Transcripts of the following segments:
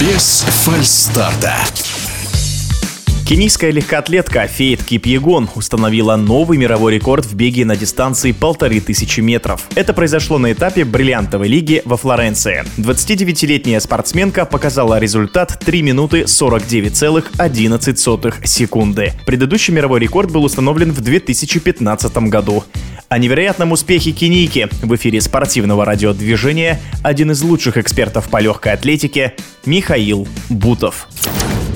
Без фальстарта. Кенийская легкоатлетка Фейт Кипьегон установила новый мировой рекорд в беге на дистанции полторы тысячи метров. Это произошло на этапе бриллиантовой лиги во Флоренции. 29-летняя спортсменка показала результат 3 минуты 49,11 секунды. Предыдущий мировой рекорд был установлен в 2015 году. О невероятном успехе кенийки в эфире спортивного радиодвижения один из лучших экспертов по легкой атлетике Михаил Бутов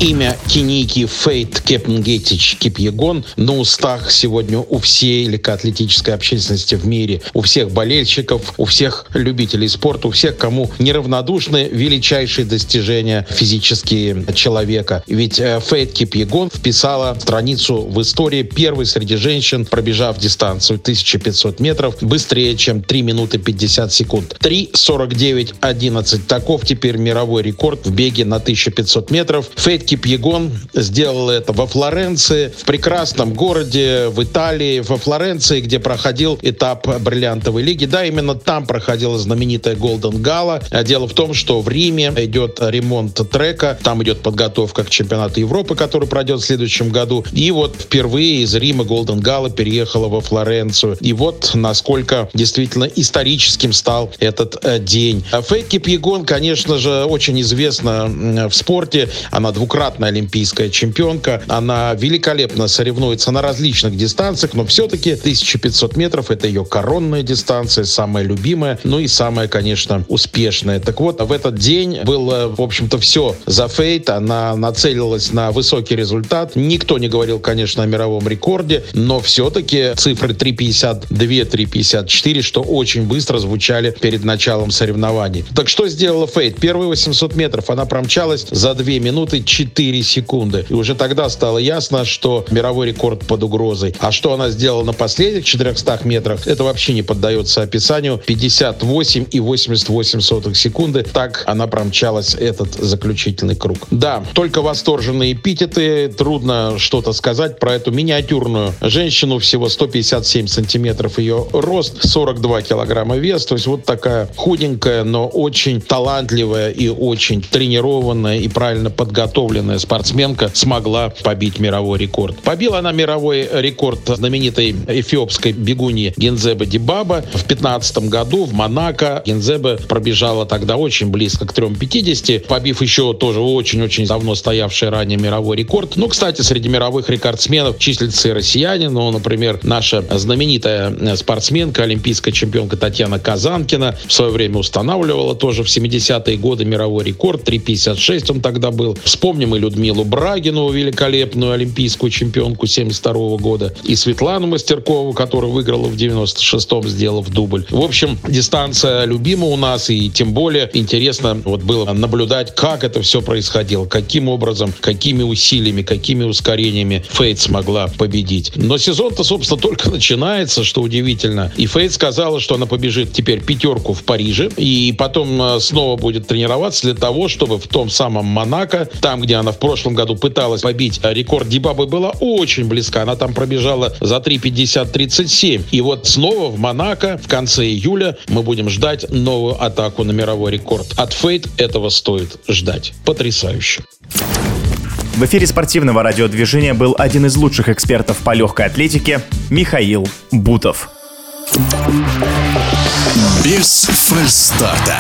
имя Киники Фейт Кепнгетич Кипьегон на устах сегодня у всей легкоатлетической общественности в мире, у всех болельщиков, у всех любителей спорта, у всех, кому неравнодушны величайшие достижения физические человека. Ведь э, Фейт Кипьегон вписала страницу в истории первой среди женщин, пробежав дистанцию 1500 метров быстрее, чем 3 минуты 50 секунд. 3.49.11. Таков теперь мировой рекорд в беге на 1500 метров. Фейт Кипьегон сделал это во Флоренции, в прекрасном городе, в Италии, во Флоренции, где проходил этап бриллиантовой лиги. Да, именно там проходила знаменитая Голден Гала. Дело в том, что в Риме идет ремонт трека, там идет подготовка к чемпионату Европы, который пройдет в следующем году. И вот впервые из Рима Голден Гала переехала во Флоренцию. И вот насколько действительно историческим стал этот э, день. Фейт Кипьегон, конечно же, очень известна в спорте. Она двукратная двукратная олимпийская чемпионка. Она великолепно соревнуется на различных дистанциях, но все-таки 1500 метров — это ее коронная дистанция, самая любимая, ну и самая, конечно, успешная. Так вот, в этот день было, в общем-то, все за Фейт. Она нацелилась на высокий результат. Никто не говорил, конечно, о мировом рекорде, но все-таки цифры 3.52, 3.54, что очень быстро звучали перед началом соревнований. Так что сделала Фейт? Первые 800 метров она промчалась за 2 минуты 4 4 секунды. И уже тогда стало ясно, что мировой рекорд под угрозой. А что она сделала на последних 400 метрах, это вообще не поддается описанию. 58 и 88 сотых секунды. Так она промчалась этот заключительный круг. Да, только восторженные эпитеты. Трудно что-то сказать про эту миниатюрную женщину. Всего 157 сантиметров ее рост, 42 килограмма вес. То есть вот такая худенькая, но очень талантливая и очень тренированная и правильно подготовленная профессиональная спортсменка смогла побить мировой рекорд. Побила она мировой рекорд знаменитой эфиопской бегуни Гензебе Дибаба в 15 году в Монако. Гензебе пробежала тогда очень близко к 3.50, побив еще тоже очень-очень давно стоявший ранее мировой рекорд. Ну, кстати, среди мировых рекордсменов числится и россияне, ну, например, наша знаменитая спортсменка, олимпийская чемпионка Татьяна Казанкина в свое время устанавливала тоже в 70-е годы мировой рекорд, 3.56 он тогда был. Вспомним и Людмилу Брагину, великолепную олимпийскую чемпионку 72 года, и Светлану Мастеркову, которая выиграла в 96-м, сделав дубль. В общем, дистанция любима у нас, и тем более интересно вот было наблюдать, как это все происходило, каким образом, какими усилиями, какими ускорениями Фейт смогла победить. Но сезон-то, собственно, только начинается, что удивительно. И Фейт сказала, что она побежит теперь пятерку в Париже, и потом э, снова будет тренироваться для того, чтобы в том самом Монако, там, где она в прошлом году пыталась побить рекорд Дибабы, была очень близка. Она там пробежала за 3.50-37. И вот снова в Монако в конце июля мы будем ждать новую атаку на мировой рекорд. От Фейт этого стоит ждать. Потрясающе. В эфире спортивного радиодвижения был один из лучших экспертов по легкой атлетике Михаил Бутов. Без фальстарта.